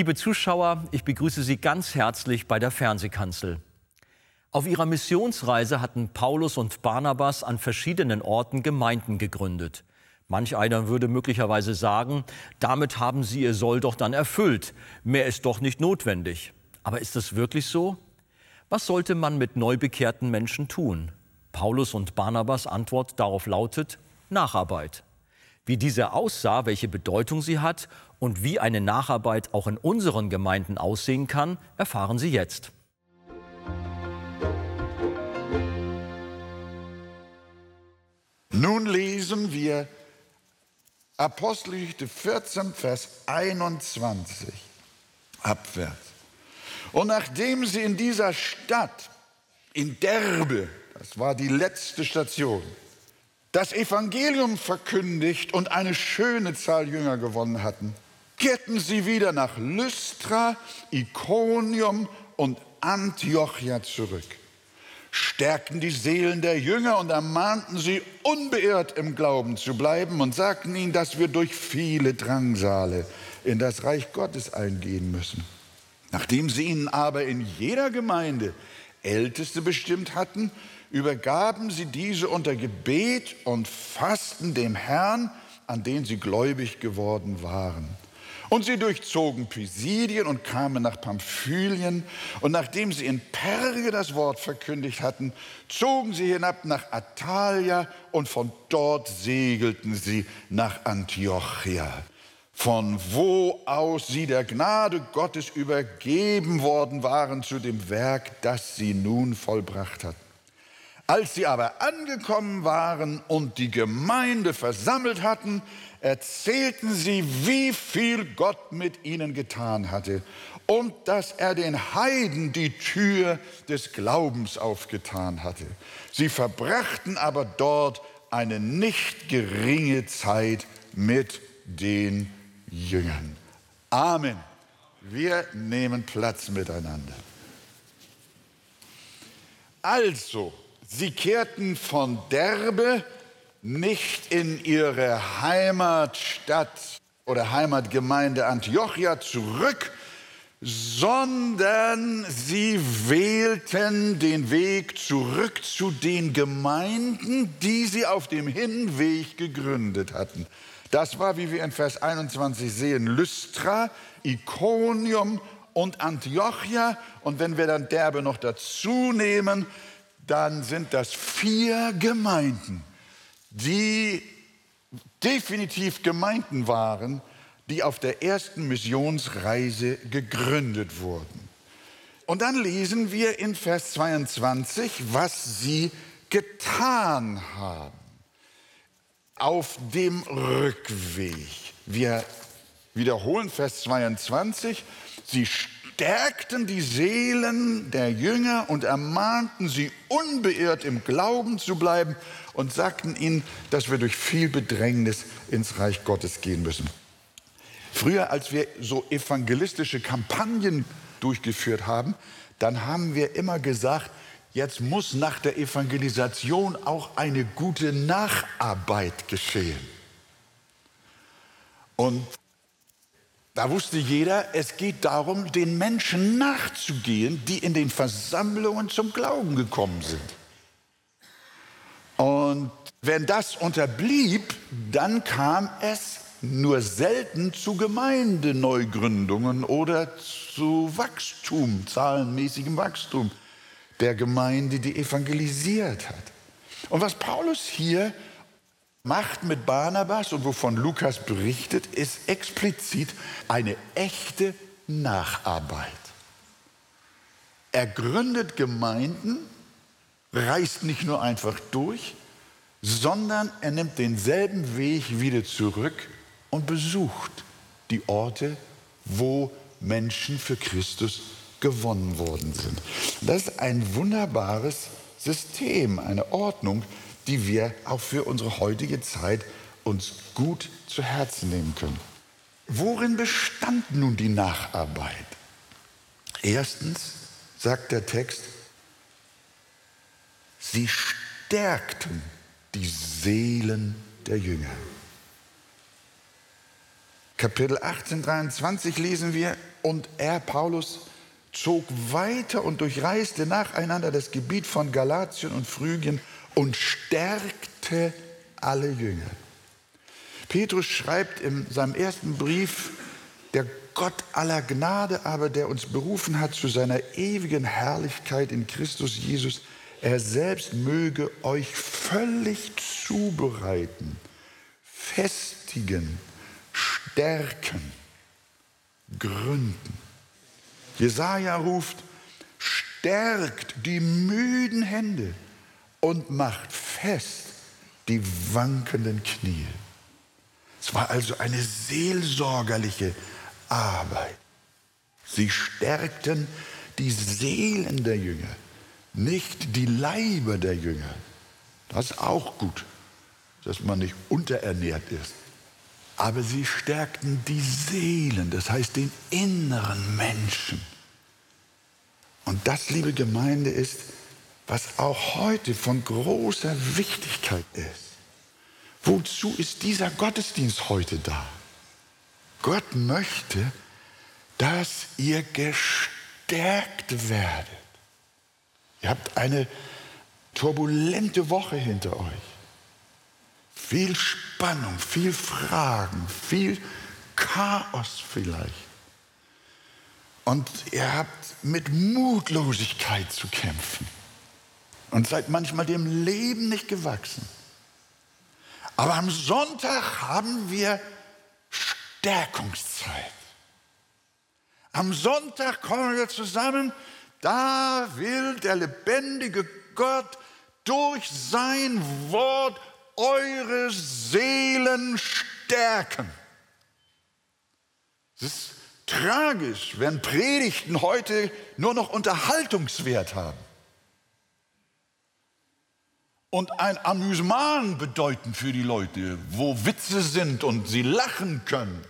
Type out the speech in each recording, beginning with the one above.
Liebe Zuschauer, ich begrüße Sie ganz herzlich bei der Fernsehkanzel. Auf ihrer Missionsreise hatten Paulus und Barnabas an verschiedenen Orten Gemeinden gegründet. Manch einer würde möglicherweise sagen, damit haben sie ihr Soll doch dann erfüllt. Mehr ist doch nicht notwendig. Aber ist das wirklich so? Was sollte man mit neu bekehrten Menschen tun? Paulus und Barnabas Antwort darauf lautet Nacharbeit. Wie diese aussah, welche Bedeutung sie hat und wie eine Nacharbeit auch in unseren Gemeinden aussehen kann, erfahren Sie jetzt. Nun lesen wir Apostelgeschichte 14, Vers 21 abwärts. Und nachdem sie in dieser Stadt, in Derbe, das war die letzte Station, das Evangelium verkündigt und eine schöne Zahl Jünger gewonnen hatten, kehrten sie wieder nach Lystra, Iconium und Antiochia zurück, stärkten die Seelen der Jünger und ermahnten sie, unbeirrt im Glauben zu bleiben und sagten ihnen, dass wir durch viele Drangsale in das Reich Gottes eingehen müssen. Nachdem sie ihnen aber in jeder Gemeinde Älteste bestimmt hatten, übergaben sie diese unter Gebet und Fasten dem Herrn, an den sie gläubig geworden waren. Und sie durchzogen Pisidien und kamen nach Pamphylien. Und nachdem sie in Perge das Wort verkündigt hatten, zogen sie hinab nach Atalia und von dort segelten sie nach Antiochia, von wo aus sie der Gnade Gottes übergeben worden waren zu dem Werk, das sie nun vollbracht hatten. Als sie aber angekommen waren und die Gemeinde versammelt hatten, erzählten sie, wie viel Gott mit ihnen getan hatte und dass er den Heiden die Tür des Glaubens aufgetan hatte. Sie verbrachten aber dort eine nicht geringe Zeit mit den Jüngern. Amen. Wir nehmen Platz miteinander. Also, Sie kehrten von Derbe nicht in ihre Heimatstadt oder Heimatgemeinde Antiochia zurück, sondern sie wählten den Weg zurück zu den Gemeinden, die sie auf dem Hinweg gegründet hatten. Das war, wie wir in Vers 21 sehen, Lystra, Iconium und Antiochia. Und wenn wir dann Derbe noch dazu nehmen, dann sind das vier Gemeinden, die definitiv Gemeinden waren, die auf der ersten Missionsreise gegründet wurden. Und dann lesen wir in Vers 22, was sie getan haben auf dem Rückweg. Wir wiederholen Vers 22. Sie stärkten die Seelen der Jünger und ermahnten sie, unbeirrt im Glauben zu bleiben und sagten ihnen, dass wir durch viel Bedrängnis ins Reich Gottes gehen müssen. Früher, als wir so evangelistische Kampagnen durchgeführt haben, dann haben wir immer gesagt, jetzt muss nach der Evangelisation auch eine gute Nacharbeit geschehen. Und da wusste jeder, es geht darum, den Menschen nachzugehen, die in den Versammlungen zum Glauben gekommen sind. Und wenn das unterblieb, dann kam es nur selten zu Gemeindeneugründungen oder zu Wachstum, zahlenmäßigem Wachstum der Gemeinde, die evangelisiert hat. Und was Paulus hier macht mit Barnabas und wovon Lukas berichtet, ist explizit eine echte Nacharbeit. Er gründet Gemeinden, reist nicht nur einfach durch, sondern er nimmt denselben Weg wieder zurück und besucht die Orte, wo Menschen für Christus gewonnen worden sind. Das ist ein wunderbares System, eine Ordnung, die wir auch für unsere heutige Zeit uns gut zu Herzen nehmen können. Worin bestand nun die Nacharbeit? Erstens sagt der Text, sie stärkten die Seelen der Jünger. Kapitel 18, 23 lesen wir, und er, Paulus, zog weiter und durchreiste nacheinander das Gebiet von Galatien und Phrygien und stärkte alle Jünger. Petrus schreibt in seinem ersten Brief, der Gott aller Gnade aber, der uns berufen hat zu seiner ewigen Herrlichkeit in Christus Jesus, er selbst möge euch völlig zubereiten, festigen, stärken, gründen. Jesaja ruft, stärkt die müden Hände und macht fest die wankenden Knie. Es war also eine seelsorgerliche Arbeit. Sie stärkten die Seelen der Jünger, nicht die Leiber der Jünger. Das ist auch gut, dass man nicht unterernährt ist. Aber sie stärkten die Seelen, das heißt den inneren Menschen. Und das, liebe Gemeinde, ist, was auch heute von großer Wichtigkeit ist. Wozu ist dieser Gottesdienst heute da? Gott möchte, dass ihr gestärkt werdet. Ihr habt eine turbulente Woche hinter euch. Viel Spannung, viel Fragen, viel Chaos vielleicht. Und ihr habt mit Mutlosigkeit zu kämpfen und seid manchmal dem Leben nicht gewachsen. Aber am Sonntag haben wir Stärkungszeit. Am Sonntag kommen wir zusammen, da will der lebendige Gott durch sein Wort eure Seelen stärken. Es ist tragisch, wenn Predigten heute nur noch Unterhaltungswert haben und ein Amüsement bedeuten für die Leute, wo Witze sind und sie lachen können.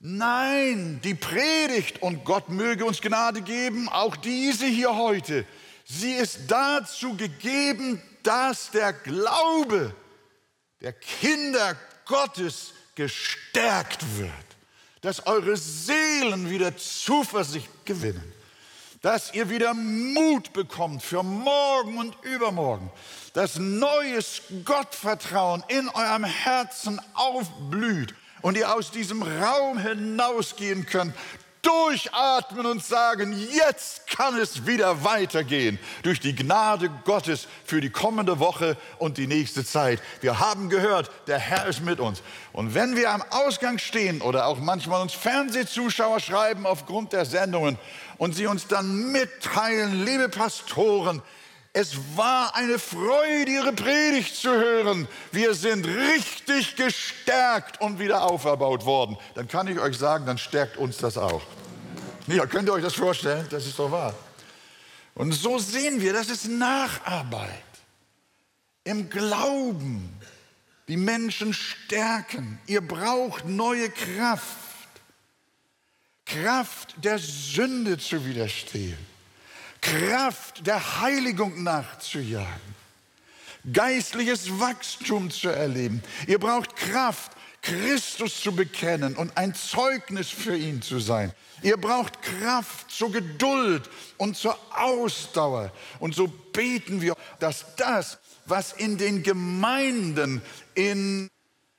Nein, die Predigt, und Gott möge uns Gnade geben, auch diese hier heute, sie ist dazu gegeben, dass der Glaube der Kinder Gottes gestärkt wird, dass eure Seelen wieder Zuversicht gewinnen dass ihr wieder Mut bekommt für morgen und übermorgen, dass neues Gottvertrauen in eurem Herzen aufblüht und ihr aus diesem Raum hinausgehen könnt, durchatmen und sagen, jetzt kann es wieder weitergehen durch die Gnade Gottes für die kommende Woche und die nächste Zeit. Wir haben gehört, der Herr ist mit uns. Und wenn wir am Ausgang stehen oder auch manchmal uns Fernsehzuschauer schreiben aufgrund der Sendungen und sie uns dann mitteilen, liebe Pastoren, es war eine Freude, Ihre Predigt zu hören. Wir sind richtig gestärkt und wieder auferbaut worden. Dann kann ich euch sagen, dann stärkt uns das auch. Ja, könnt ihr euch das vorstellen? Das ist doch wahr. Und so sehen wir, das ist Nacharbeit. Im Glauben die Menschen stärken. Ihr braucht neue Kraft. Kraft der Sünde zu widerstehen, Kraft der Heiligung nachzujagen, geistliches Wachstum zu erleben. Ihr braucht Kraft, Christus zu bekennen und ein Zeugnis für ihn zu sein. Ihr braucht Kraft zur Geduld und zur Ausdauer. Und so beten wir, dass das, was in den Gemeinden in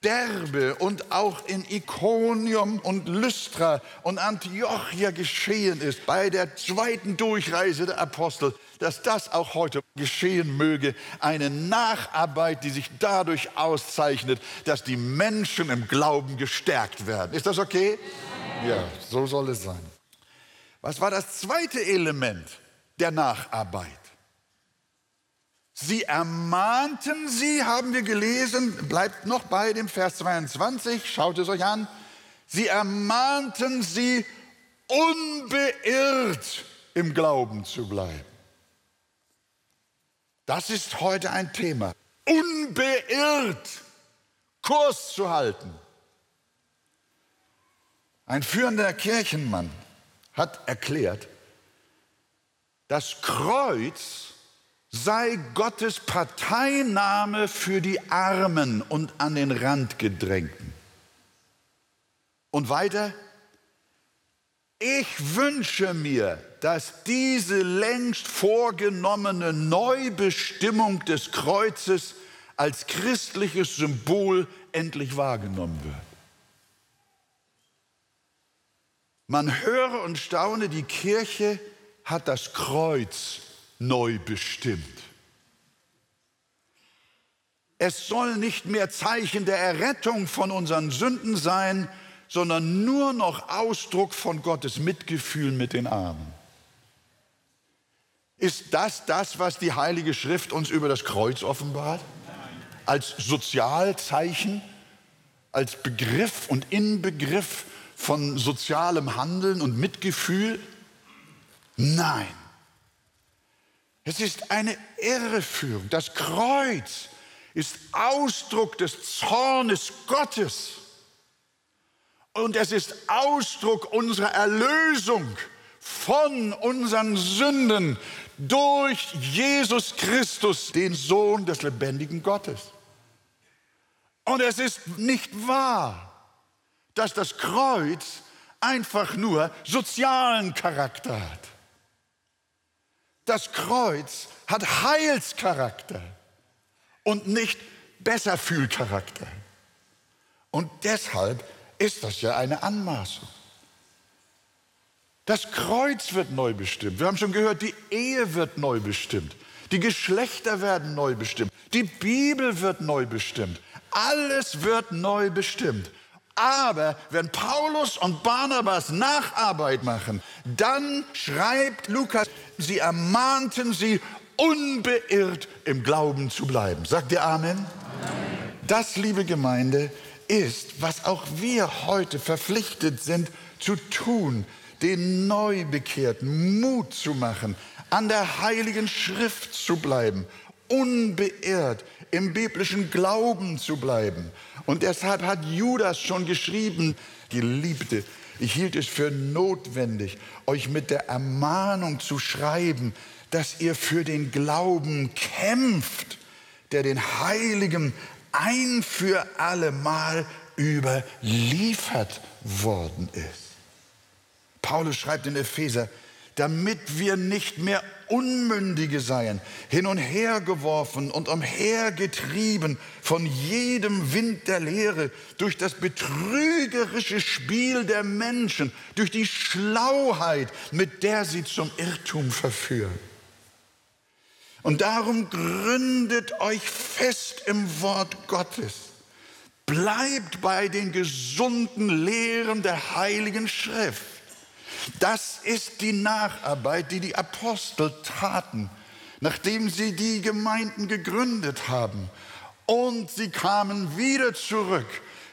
Derbe und auch in Ikonium und Lystra und Antiochia geschehen ist, bei der zweiten Durchreise der Apostel, dass das auch heute geschehen möge. Eine Nacharbeit, die sich dadurch auszeichnet, dass die Menschen im Glauben gestärkt werden. Ist das okay? Ja, so soll es sein. Was war das zweite Element der Nacharbeit? Sie ermahnten sie, haben wir gelesen, bleibt noch bei dem Vers 22, schaut es euch an. Sie ermahnten sie, unbeirrt im Glauben zu bleiben. Das ist heute ein Thema. Unbeirrt Kurs zu halten. Ein führender Kirchenmann hat erklärt, das Kreuz sei Gottes Parteinahme für die Armen und an den Rand gedrängten. Und weiter, ich wünsche mir, dass diese längst vorgenommene Neubestimmung des Kreuzes als christliches Symbol endlich wahrgenommen wird. Man höre und staune, die Kirche hat das Kreuz neu bestimmt. Es soll nicht mehr Zeichen der Errettung von unseren Sünden sein, sondern nur noch Ausdruck von Gottes Mitgefühl mit den Armen. Ist das das, was die Heilige Schrift uns über das Kreuz offenbart? Als Sozialzeichen, als Begriff und Inbegriff von sozialem Handeln und Mitgefühl? Nein. Es ist eine Irreführung. Das Kreuz ist Ausdruck des Zornes Gottes. Und es ist Ausdruck unserer Erlösung von unseren Sünden durch Jesus Christus, den Sohn des lebendigen Gottes. Und es ist nicht wahr, dass das Kreuz einfach nur sozialen Charakter hat. Das Kreuz hat Heilscharakter und nicht Besserfühlcharakter. Und deshalb ist das ja eine Anmaßung. Das Kreuz wird neu bestimmt. Wir haben schon gehört, die Ehe wird neu bestimmt. Die Geschlechter werden neu bestimmt. Die Bibel wird neu bestimmt. Alles wird neu bestimmt. Aber wenn Paulus und Barnabas Nacharbeit machen, dann schreibt Lukas, sie ermahnten sie, unbeirrt im Glauben zu bleiben. Sagt ihr Amen? Amen? Das, liebe Gemeinde, ist, was auch wir heute verpflichtet sind zu tun, den Neubekehrten Mut zu machen, an der heiligen Schrift zu bleiben, unbeirrt im biblischen Glauben zu bleiben. Und deshalb hat Judas schon geschrieben, Geliebte, ich hielt es für notwendig, euch mit der Ermahnung zu schreiben, dass ihr für den Glauben kämpft, der den Heiligen ein für allemal überliefert worden ist. Paulus schreibt in Epheser, damit wir nicht mehr Unmündige seien, hin und her geworfen und umhergetrieben von jedem Wind der Lehre, durch das betrügerische Spiel der Menschen, durch die Schlauheit, mit der sie zum Irrtum verführen. Und darum gründet euch fest im Wort Gottes. Bleibt bei den gesunden Lehren der Heiligen Schrift. Das ist die Nacharbeit, die die Apostel taten, nachdem sie die Gemeinden gegründet haben. Und sie kamen wieder zurück.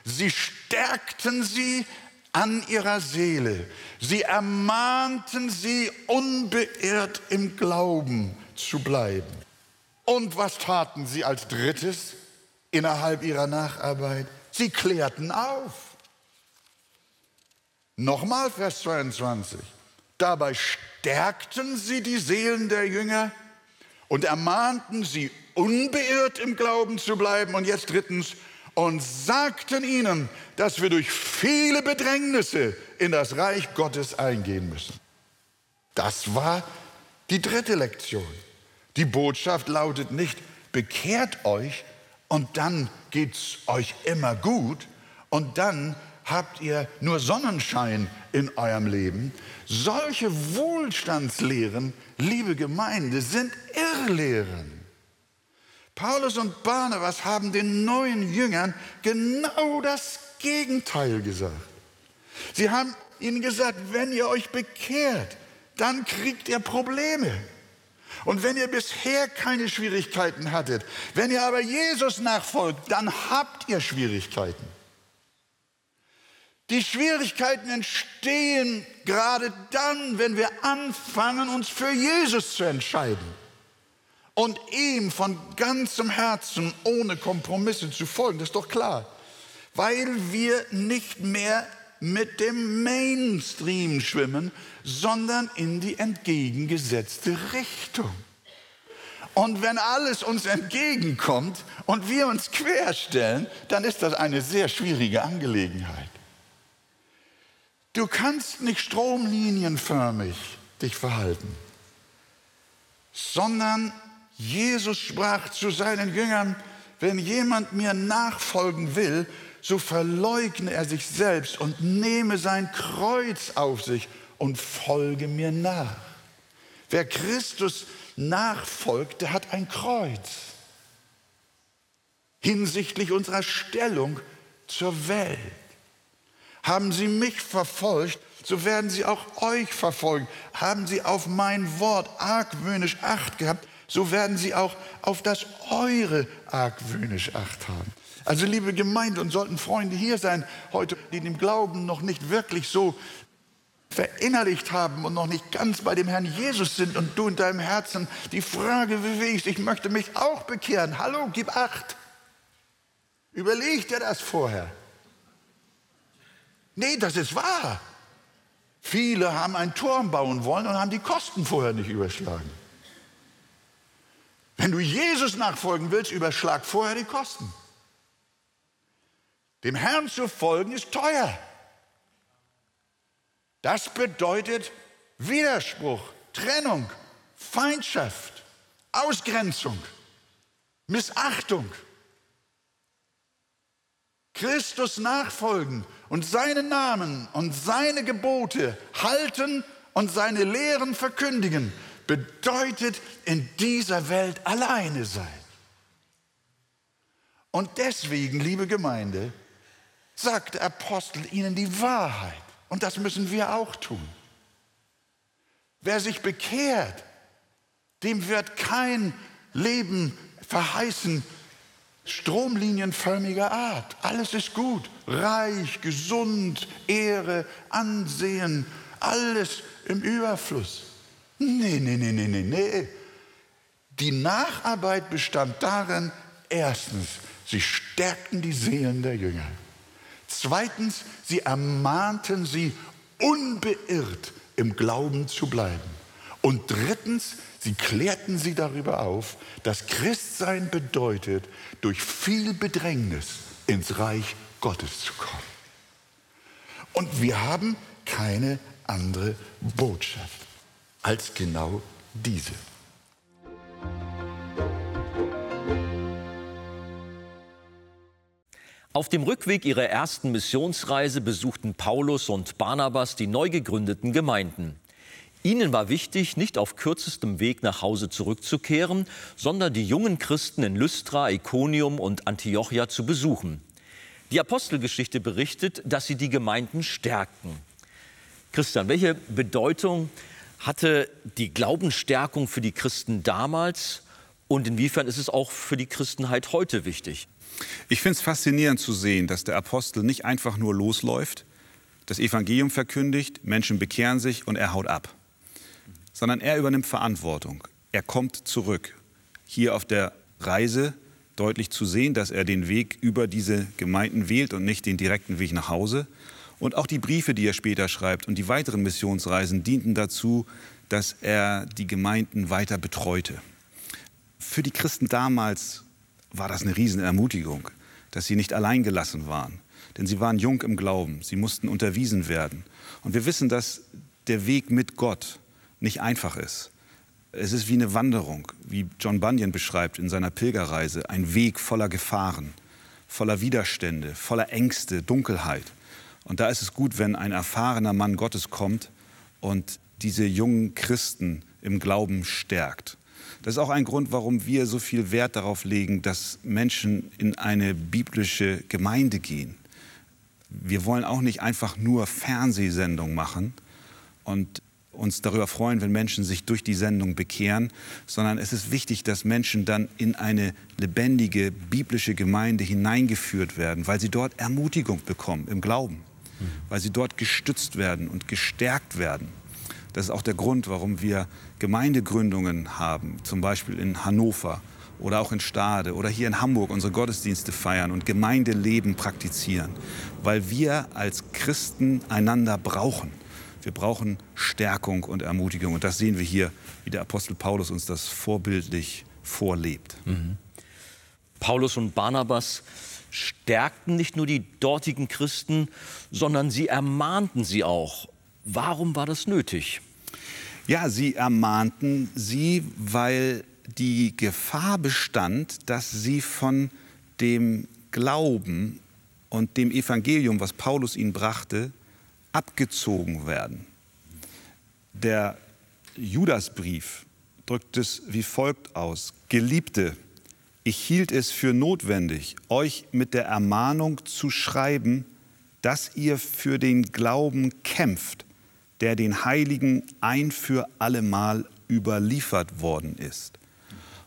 Sie stärkten sie an ihrer Seele. Sie ermahnten sie unbeirrt im Glauben zu bleiben. Und was taten sie als drittes innerhalb ihrer Nacharbeit? Sie klärten auf. Nochmal Vers 22. Dabei stärkten sie die Seelen der Jünger und ermahnten sie, unbeirrt im Glauben zu bleiben. Und jetzt drittens, und sagten ihnen, dass wir durch viele Bedrängnisse in das Reich Gottes eingehen müssen. Das war die dritte Lektion. Die Botschaft lautet nicht, bekehrt euch und dann geht es euch immer gut und dann habt ihr nur Sonnenschein in eurem Leben. Solche Wohlstandslehren, liebe Gemeinde, sind Irrlehren. Paulus und Barnabas haben den neuen Jüngern genau das Gegenteil gesagt. Sie haben ihnen gesagt, wenn ihr euch bekehrt, dann kriegt ihr Probleme. Und wenn ihr bisher keine Schwierigkeiten hattet, wenn ihr aber Jesus nachfolgt, dann habt ihr Schwierigkeiten. Die Schwierigkeiten entstehen gerade dann, wenn wir anfangen, uns für Jesus zu entscheiden und ihm von ganzem Herzen ohne Kompromisse zu folgen. Das ist doch klar, weil wir nicht mehr mit dem Mainstream schwimmen, sondern in die entgegengesetzte Richtung. Und wenn alles uns entgegenkommt und wir uns querstellen, dann ist das eine sehr schwierige Angelegenheit. Du kannst nicht stromlinienförmig dich verhalten, sondern Jesus sprach zu seinen Jüngern, wenn jemand mir nachfolgen will, so verleugne er sich selbst und nehme sein Kreuz auf sich und folge mir nach. Wer Christus nachfolgt, der hat ein Kreuz hinsichtlich unserer Stellung zur Welt. Haben Sie mich verfolgt, so werden Sie auch euch verfolgen. Haben Sie auf mein Wort argwöhnisch Acht gehabt, so werden Sie auch auf das Eure argwöhnisch Acht haben. Also liebe Gemeinde und sollten Freunde hier sein heute, die dem Glauben noch nicht wirklich so verinnerlicht haben und noch nicht ganz bei dem Herrn Jesus sind und du in deinem Herzen die Frage bewegst, ich möchte mich auch bekehren. Hallo, gib acht. Überleg dir das vorher. Nee, das ist wahr. Viele haben einen Turm bauen wollen und haben die Kosten vorher nicht überschlagen. Wenn du Jesus nachfolgen willst, überschlag vorher die Kosten. Dem Herrn zu folgen ist teuer. Das bedeutet Widerspruch, Trennung, Feindschaft, Ausgrenzung, Missachtung. Christus nachfolgen und seinen Namen und seine Gebote halten und seine Lehren verkündigen, bedeutet in dieser Welt alleine sein. Und deswegen, liebe Gemeinde, sagt der Apostel ihnen die Wahrheit. Und das müssen wir auch tun. Wer sich bekehrt, dem wird kein Leben verheißen, stromlinienförmiger Art. Alles ist gut, reich, gesund, Ehre, Ansehen, alles im Überfluss. Nee, nee, nee, nee, nee, nee. Die Nacharbeit bestand darin, erstens, sie stärkten die Seelen der Jünger. Zweitens, sie ermahnten sie, unbeirrt im Glauben zu bleiben. Und drittens, sie klärten sie darüber auf, dass Christsein bedeutet, durch viel Bedrängnis ins Reich Gottes zu kommen. Und wir haben keine andere Botschaft als genau diese. Auf dem Rückweg ihrer ersten Missionsreise besuchten Paulus und Barnabas die neu gegründeten Gemeinden. Ihnen war wichtig, nicht auf kürzestem Weg nach Hause zurückzukehren, sondern die jungen Christen in Lystra, Iconium und Antiochia zu besuchen. Die Apostelgeschichte berichtet, dass sie die Gemeinden stärkten. Christian, welche Bedeutung hatte die Glaubensstärkung für die Christen damals und inwiefern ist es auch für die Christenheit heute wichtig? Ich finde es faszinierend zu sehen, dass der Apostel nicht einfach nur losläuft, das Evangelium verkündigt, Menschen bekehren sich und er haut ab, sondern er übernimmt Verantwortung. Er kommt zurück. Hier auf der Reise deutlich zu sehen, dass er den Weg über diese Gemeinden wählt und nicht den direkten Weg nach Hause. Und auch die Briefe, die er später schreibt und die weiteren Missionsreisen dienten dazu, dass er die Gemeinden weiter betreute. Für die Christen damals war das eine Riesenermutigung, dass sie nicht allein gelassen waren. Denn sie waren jung im Glauben, sie mussten unterwiesen werden. Und wir wissen, dass der Weg mit Gott nicht einfach ist. Es ist wie eine Wanderung, wie John Bunyan beschreibt in seiner Pilgerreise, ein Weg voller Gefahren, voller Widerstände, voller Ängste, Dunkelheit. Und da ist es gut, wenn ein erfahrener Mann Gottes kommt und diese jungen Christen im Glauben stärkt. Das ist auch ein Grund, warum wir so viel Wert darauf legen, dass Menschen in eine biblische Gemeinde gehen. Wir wollen auch nicht einfach nur Fernsehsendungen machen und uns darüber freuen, wenn Menschen sich durch die Sendung bekehren, sondern es ist wichtig, dass Menschen dann in eine lebendige biblische Gemeinde hineingeführt werden, weil sie dort Ermutigung bekommen im Glauben, weil sie dort gestützt werden und gestärkt werden. Das ist auch der Grund, warum wir Gemeindegründungen haben, zum Beispiel in Hannover oder auch in Stade oder hier in Hamburg unsere Gottesdienste feiern und Gemeindeleben praktizieren, weil wir als Christen einander brauchen. Wir brauchen Stärkung und Ermutigung und das sehen wir hier, wie der Apostel Paulus uns das vorbildlich vorlebt. Mhm. Paulus und Barnabas stärkten nicht nur die dortigen Christen, sondern sie ermahnten sie auch. Warum war das nötig? Ja, sie ermahnten sie, weil die Gefahr bestand, dass sie von dem Glauben und dem Evangelium, was Paulus ihnen brachte, abgezogen werden. Der Judasbrief drückt es wie folgt aus. Geliebte, ich hielt es für notwendig, euch mit der Ermahnung zu schreiben, dass ihr für den Glauben kämpft, der den Heiligen ein für allemal überliefert worden ist.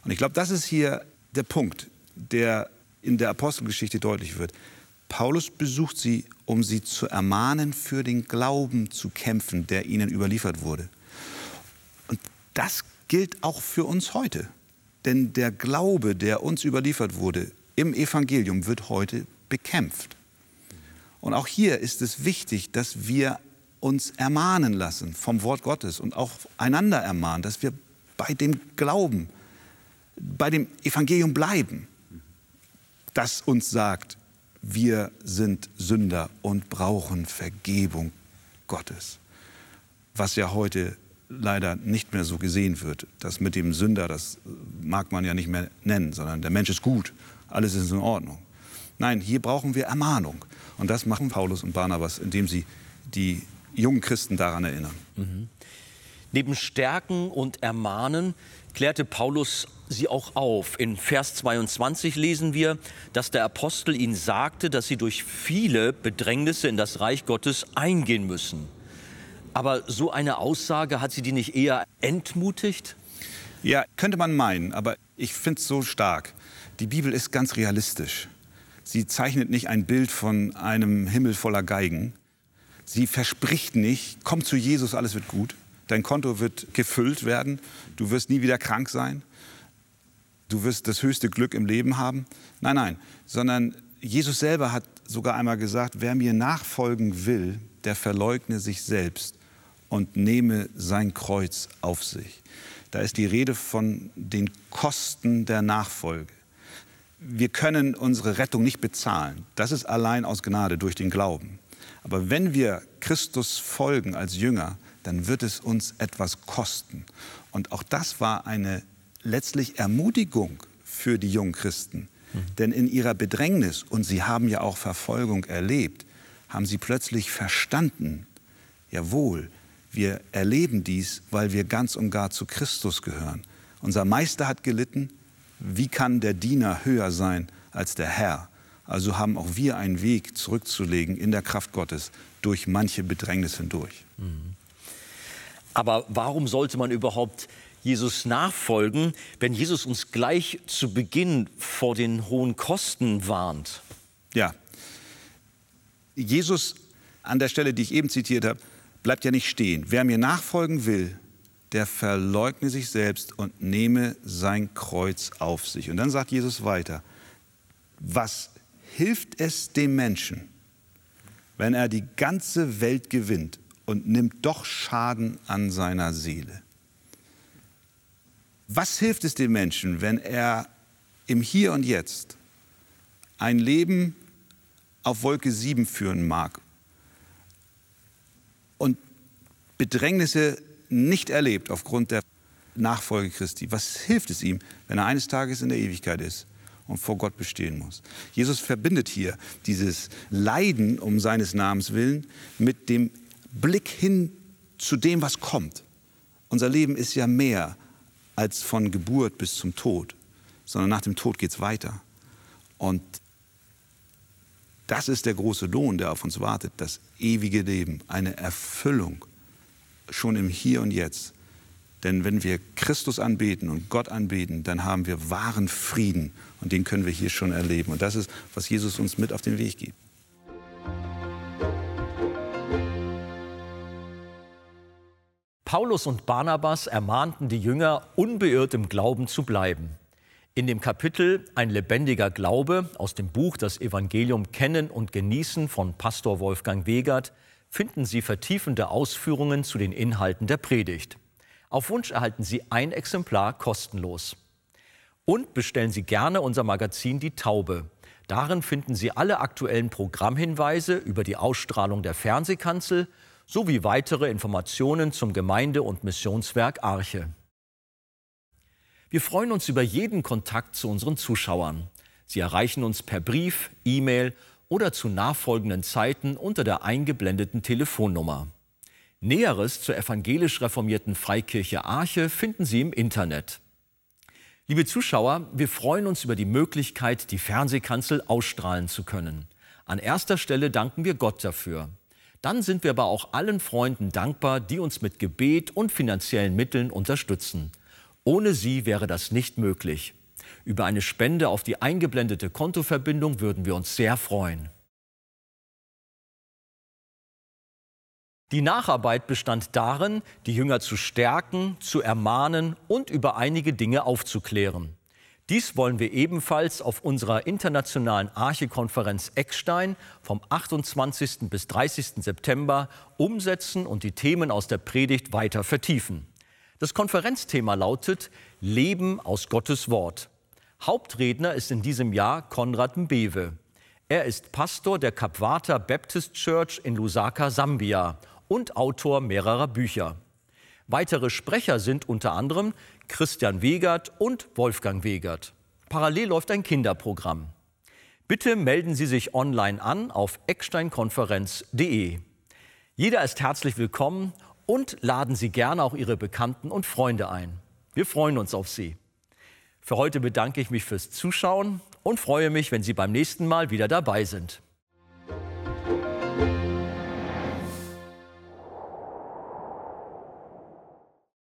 Und ich glaube, das ist hier der Punkt, der in der Apostelgeschichte deutlich wird. Paulus besucht sie, um sie zu ermahnen, für den Glauben zu kämpfen, der ihnen überliefert wurde. Und das gilt auch für uns heute. Denn der Glaube, der uns überliefert wurde im Evangelium, wird heute bekämpft. Und auch hier ist es wichtig, dass wir uns ermahnen lassen vom Wort Gottes und auch einander ermahnen, dass wir bei dem Glauben, bei dem Evangelium bleiben, das uns sagt, wir sind Sünder und brauchen Vergebung Gottes. Was ja heute leider nicht mehr so gesehen wird. Das mit dem Sünder, das mag man ja nicht mehr nennen, sondern der Mensch ist gut, alles ist in Ordnung. Nein, hier brauchen wir Ermahnung. Und das machen Paulus und Barnabas, indem sie die jungen Christen daran erinnern. Mhm. Neben Stärken und Ermahnen klärte Paulus sie auch auf. In Vers 22 lesen wir, dass der Apostel ihnen sagte, dass sie durch viele Bedrängnisse in das Reich Gottes eingehen müssen. Aber so eine Aussage, hat sie die nicht eher entmutigt? Ja, könnte man meinen, aber ich finde es so stark. Die Bibel ist ganz realistisch. Sie zeichnet nicht ein Bild von einem Himmel voller Geigen. Sie verspricht nicht, komm zu Jesus, alles wird gut. Dein Konto wird gefüllt werden. Du wirst nie wieder krank sein. Du wirst das höchste Glück im Leben haben. Nein, nein, sondern Jesus selber hat sogar einmal gesagt, wer mir nachfolgen will, der verleugne sich selbst und nehme sein Kreuz auf sich. Da ist die Rede von den Kosten der Nachfolge. Wir können unsere Rettung nicht bezahlen. Das ist allein aus Gnade durch den Glauben. Aber wenn wir Christus folgen als Jünger, dann wird es uns etwas kosten. Und auch das war eine letztlich Ermutigung für die jungen Christen. Mhm. Denn in ihrer Bedrängnis, und sie haben ja auch Verfolgung erlebt, haben sie plötzlich verstanden, jawohl, wir erleben dies, weil wir ganz und gar zu Christus gehören. Unser Meister hat gelitten. Wie kann der Diener höher sein als der Herr? Also haben auch wir einen Weg zurückzulegen in der Kraft Gottes durch manche Bedrängnis hindurch. Mhm. Aber warum sollte man überhaupt Jesus nachfolgen, wenn Jesus uns gleich zu Beginn vor den hohen Kosten warnt? Ja, Jesus an der Stelle, die ich eben zitiert habe, bleibt ja nicht stehen. Wer mir nachfolgen will, der verleugne sich selbst und nehme sein Kreuz auf sich. Und dann sagt Jesus weiter, was hilft es dem Menschen, wenn er die ganze Welt gewinnt und nimmt doch Schaden an seiner Seele? Was hilft es dem Menschen, wenn er im Hier und Jetzt ein Leben auf Wolke 7 führen mag und Bedrängnisse nicht erlebt aufgrund der Nachfolge Christi, was hilft es ihm, wenn er eines Tages in der Ewigkeit ist und vor Gott bestehen muss? Jesus verbindet hier dieses Leiden um seines Namens willen mit dem Blick hin zu dem, was kommt. Unser Leben ist ja mehr als von Geburt bis zum Tod, sondern nach dem Tod geht es weiter. Und das ist der große Lohn, der auf uns wartet, das ewige Leben, eine Erfüllung schon im Hier und Jetzt. Denn wenn wir Christus anbeten und Gott anbeten, dann haben wir wahren Frieden und den können wir hier schon erleben. Und das ist, was Jesus uns mit auf den Weg gibt. Paulus und Barnabas ermahnten die Jünger, unbeirrt im Glauben zu bleiben. In dem Kapitel Ein lebendiger Glaube aus dem Buch Das Evangelium kennen und genießen von Pastor Wolfgang Wegert finden Sie vertiefende Ausführungen zu den Inhalten der Predigt. Auf Wunsch erhalten Sie ein Exemplar kostenlos. Und bestellen Sie gerne unser Magazin Die Taube. Darin finden Sie alle aktuellen Programmhinweise über die Ausstrahlung der Fernsehkanzel sowie weitere Informationen zum Gemeinde- und Missionswerk Arche. Wir freuen uns über jeden Kontakt zu unseren Zuschauern. Sie erreichen uns per Brief, E-Mail oder zu nachfolgenden Zeiten unter der eingeblendeten Telefonnummer. Näheres zur evangelisch reformierten Freikirche Arche finden Sie im Internet. Liebe Zuschauer, wir freuen uns über die Möglichkeit, die Fernsehkanzel ausstrahlen zu können. An erster Stelle danken wir Gott dafür. Dann sind wir aber auch allen Freunden dankbar, die uns mit Gebet und finanziellen Mitteln unterstützen. Ohne sie wäre das nicht möglich. Über eine Spende auf die eingeblendete Kontoverbindung würden wir uns sehr freuen. Die Nacharbeit bestand darin, die Jünger zu stärken, zu ermahnen und über einige Dinge aufzuklären. Dies wollen wir ebenfalls auf unserer internationalen Archekonferenz Eckstein vom 28. bis 30. September umsetzen und die Themen aus der Predigt weiter vertiefen. Das Konferenzthema lautet Leben aus Gottes Wort. Hauptredner ist in diesem Jahr Konrad Mbewe. Er ist Pastor der Kapwata Baptist Church in Lusaka, Sambia und Autor mehrerer Bücher. Weitere Sprecher sind unter anderem Christian Wegert und Wolfgang Wegert. Parallel läuft ein Kinderprogramm. Bitte melden Sie sich online an auf ecksteinkonferenz.de. Jeder ist herzlich willkommen und laden Sie gerne auch Ihre Bekannten und Freunde ein. Wir freuen uns auf Sie. Für heute bedanke ich mich fürs Zuschauen und freue mich, wenn Sie beim nächsten Mal wieder dabei sind.